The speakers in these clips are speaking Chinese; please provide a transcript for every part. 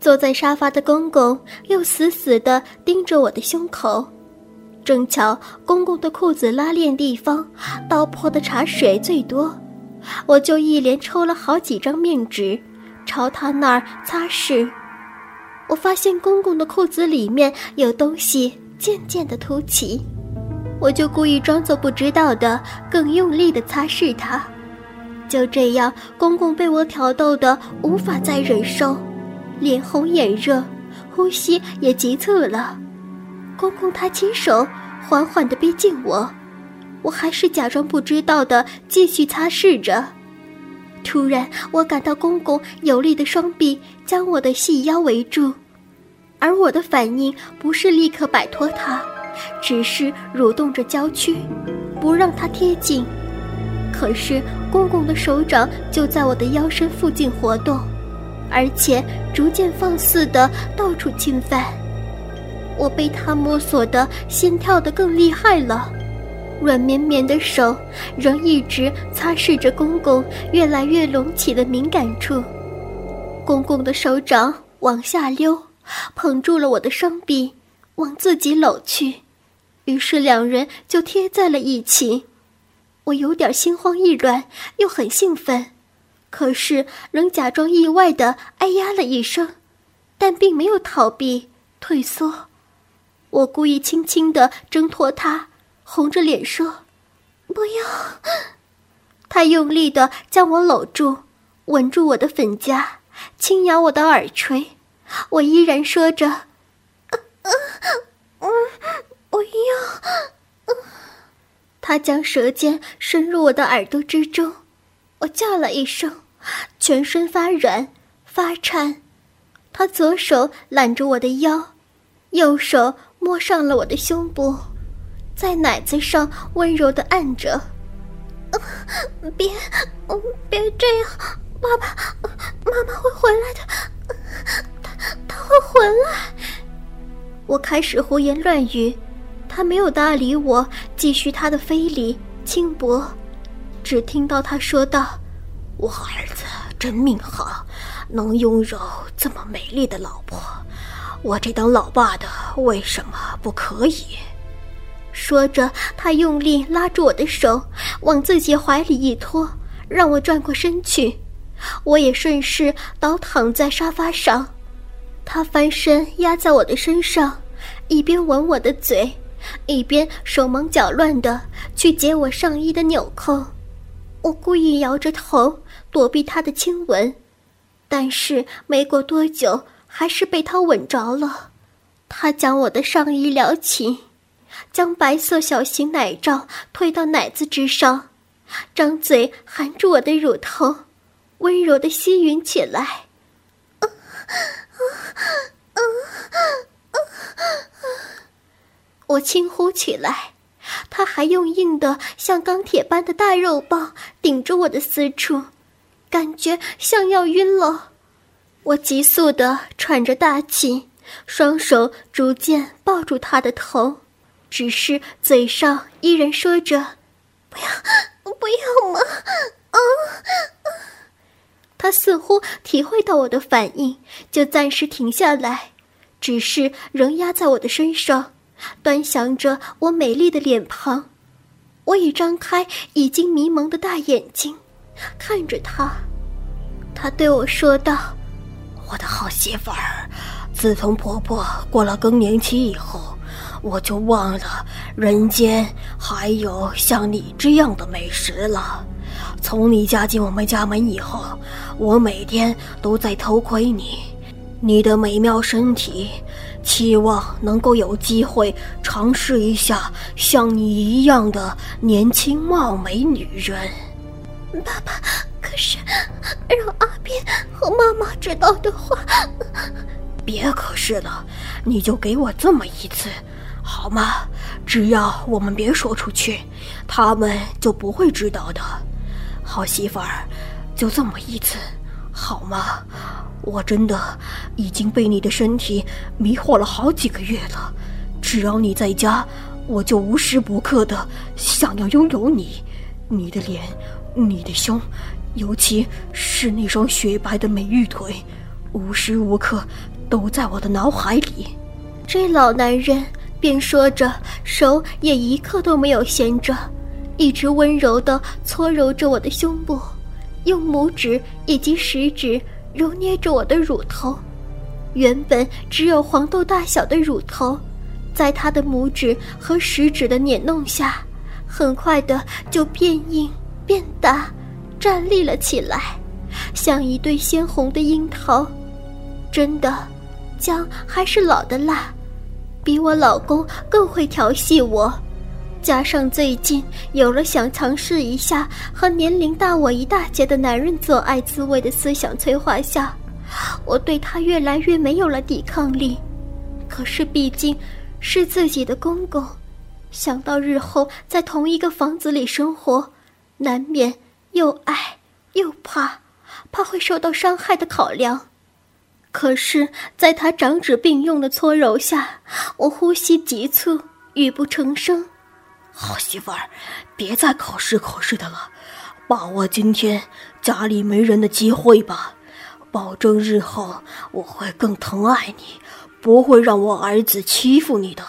坐在沙发的公公又死死地盯着我的胸口，正巧公公的裤子拉链地方倒泼的茶水最多，我就一连抽了好几张面纸，朝他那儿擦拭。我发现公公的裤子里面有东西渐渐的凸起，我就故意装作不知道的，更用力的擦拭它。就这样，公公被我挑逗的无法再忍受。脸红眼热，呼吸也急促了。公公他亲手缓缓地逼近我，我还是假装不知道的继续擦拭着。突然，我感到公公有力的双臂将我的细腰围住，而我的反应不是立刻摆脱他，只是蠕动着娇躯，不让他贴近。可是公公的手掌就在我的腰身附近活动。而且逐渐放肆的到处侵犯，我被他摸索的心跳的更厉害了，软绵绵的手仍一直擦拭着公公越来越隆起的敏感处，公公的手掌往下溜，捧住了我的双臂，往自己搂去，于是两人就贴在了一起，我有点心慌意乱，又很兴奋。可是，仍假装意外的哎呀了一声，但并没有逃避退缩。我故意轻轻的挣脱他，红着脸说：“不要。”他用力的将我搂住，吻住我的粉颊，轻咬我的耳垂。我依然说着：“嗯嗯，不要。”他将舌尖伸入我的耳朵之中。我叫了一声，全身发软发颤。他左手揽着我的腰，右手摸上了我的胸部，在奶子上温柔的按着。别，别这样，爸爸妈妈会回来的，他他会回来。我开始胡言乱语，他没有搭理我，继续他的非礼轻薄。只听到他说道：“我儿子真命好，能拥有这么美丽的老婆。我这当老爸的为什么不可以？”说着，他用力拉住我的手，往自己怀里一拖，让我转过身去。我也顺势倒躺在沙发上，他翻身压在我的身上，一边吻我的嘴，一边手忙脚乱的去解我上衣的纽扣。我故意摇着头躲避他的亲吻，但是没过多久，还是被他吻着了。他将我的上衣撩起，将白色小型奶罩推到奶子之上，张嘴含住我的乳头，温柔的吸吮起来。我轻呼起来。还用硬的像钢铁般的大肉棒顶着我的私处，感觉像要晕了。我急速的喘着大气，双手逐渐抱住他的头，只是嘴上依然说着：“不要，不要嘛！”啊！他似乎体会到我的反应，就暂时停下来，只是仍压在我的身上。端详着我美丽的脸庞，我已张开已经迷蒙的大眼睛，看着他。他对我说道：“我的好媳妇儿，自从婆婆过了更年期以后，我就忘了人间还有像你这样的美食了。从你嫁进我们家门以后，我每天都在偷窥你，你的美妙身体。”期望能够有机会尝试一下像你一样的年轻貌美女人。爸爸，可是让阿斌和妈妈知道的话，别可是了，你就给我这么一次，好吗？只要我们别说出去，他们就不会知道的。好媳妇儿，就这么一次，好吗？我真的已经被你的身体迷惑了好几个月了，只要你在家，我就无时不刻的想要拥有你，你的脸，你的胸，尤其是那双雪白的美玉腿，无时无刻都在我的脑海里。这老男人边说着，手也一刻都没有闲着，一直温柔地搓揉着我的胸部，用拇指以及食指揉捏着我的乳头。原本只有黄豆大小的乳头，在他的拇指和食指的捻弄下，很快的就变硬变大，站立了起来，像一对鲜红的樱桃。真的，姜还是老的辣，比我老公更会调戏我。加上最近有了想尝试一下和年龄大我一大截的男人做爱滋味的思想催化下。我对他越来越没有了抵抗力，可是毕竟是自己的公公，想到日后在同一个房子里生活，难免又爱又怕，怕会受到伤害的考量。可是，在他掌指并用的搓揉下，我呼吸急促，语不成声。好媳妇儿，别再口是口是的了，把握今天家里没人的机会吧。保证日后我会更疼爱你，不会让我儿子欺负你的。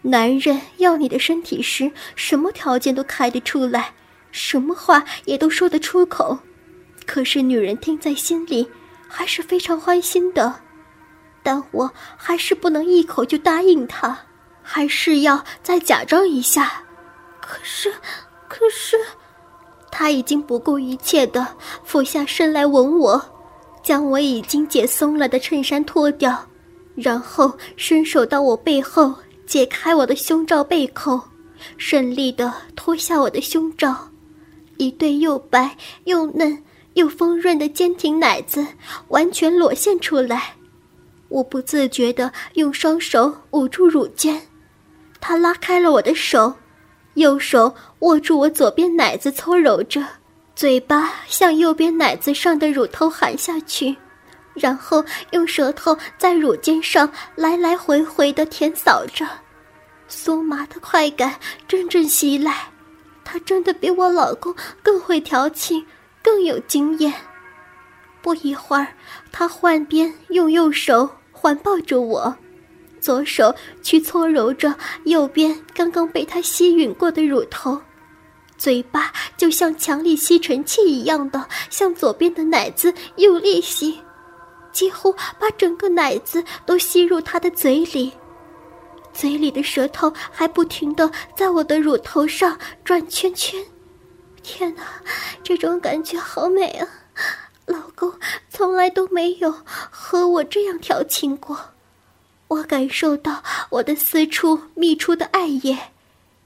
男人要你的身体时，什么条件都开得出来，什么话也都说得出口。可是女人听在心里，还是非常欢心的。但我还是不能一口就答应他，还是要再假装一下。可是，可是，他已经不顾一切的俯下身来吻我。将我已经解松了的衬衫脱掉，然后伸手到我背后解开我的胸罩背扣，顺利的脱下我的胸罩，一对又白又嫩又丰润的坚挺奶子完全裸现出来。我不自觉的用双手捂住乳尖，他拉开了我的手，右手握住我左边奶子搓揉着。嘴巴向右边奶子上的乳头含下去，然后用舌头在乳尖上来来回回的舔扫着，酥麻的快感阵阵袭来。他真的比我老公更会调情，更有经验。不一会儿，他换边用右手环抱着我，左手去搓揉着右边刚刚被他吸吮过的乳头。嘴巴就像强力吸尘器一样的向左边的奶子用力吸，几乎把整个奶子都吸入他的嘴里，嘴里的舌头还不停的在我的乳头上转圈圈。天哪，这种感觉好美啊！老公从来都没有和我这样调情过，我感受到我的私处泌出的爱液，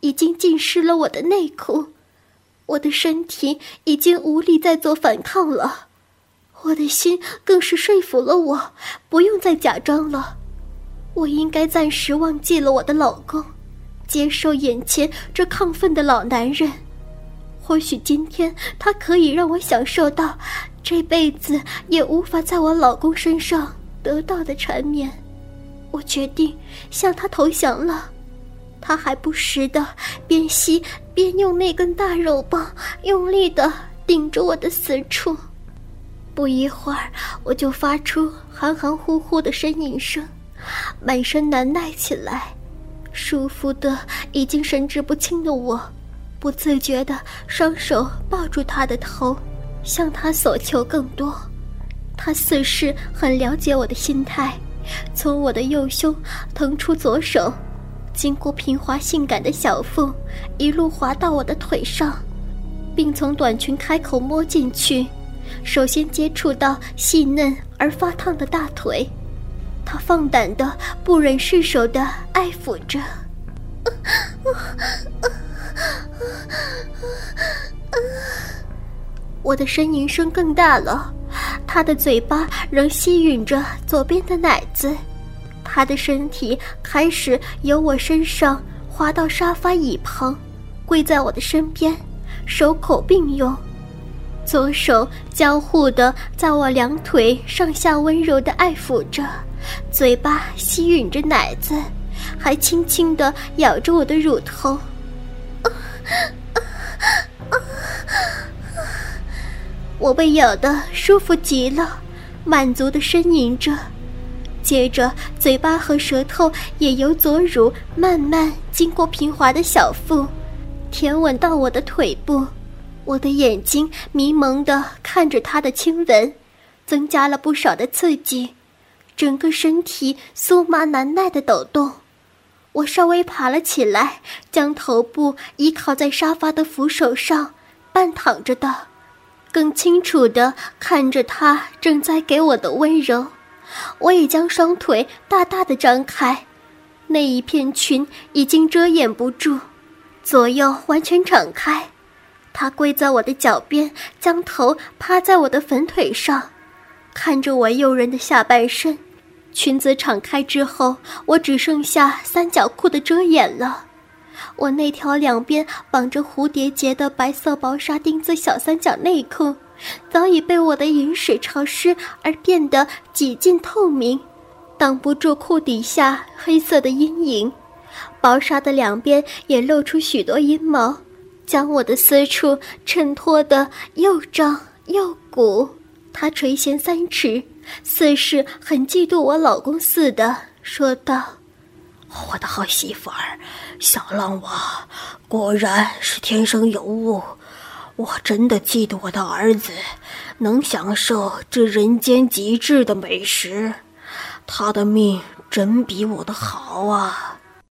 已经浸湿了我的内裤。我的身体已经无力再做反抗了，我的心更是说服了我，不用再假装了。我应该暂时忘记了我的老公，接受眼前这亢奋的老男人。或许今天他可以让我享受到这辈子也无法在我老公身上得到的缠绵。我决定向他投降了。他还不时的边吸边用那根大肉棒用力的顶着我的死处，不一会儿我就发出含含糊糊的呻吟声，满身难耐起来，舒服的已经神志不清的我，不自觉的双手抱住他的头，向他索求更多。他似是很了解我的心态，从我的右胸腾出左手。经过平滑性感的小腹，一路滑到我的腿上，并从短裙开口摸进去，首先接触到细嫩而发烫的大腿，他放胆的、不忍释手的爱抚着，我的呻吟声更大了，他的嘴巴仍吸吮着左边的奶子。他的身体开始由我身上滑到沙发椅旁，跪在我的身边，手口并用，左手交互的在我两腿上下温柔的爱抚着，嘴巴吸吮着奶子，还轻轻的咬着我的乳头。我被咬得舒服极了，满足的呻吟着，接着嘴巴和舌头也由左乳慢慢经过平滑的小腹，舔吻到我的腿部。我的眼睛迷蒙的看着他的亲吻，增加了不少的刺激，整个身体酥麻难耐的抖动。我稍微爬了起来，将头部依靠在沙发的扶手上，半躺着的，更清楚的看着他正在给我的温柔。我也将双腿大大的张开，那一片裙已经遮掩不住，左右完全敞开。他跪在我的脚边，将头趴在我的粉腿上，看着我诱人的下半身。裙子敞开之后，我只剩下三角裤的遮掩了。我那条两边绑着蝴蝶结的白色薄纱丁字小三角内裤，早已被我的饮水潮湿而变得几近透明，挡不住裤底下黑色的阴影。薄纱的两边也露出许多阴毛。将我的私处衬托得又胀又鼓，他垂涎三尺，似是很嫉妒我老公似的，说道：“我的好媳妇儿，小浪娃，果然是天生尤物。我真的嫉妒我的儿子能享受这人间极致的美食，他的命真比我的好啊。”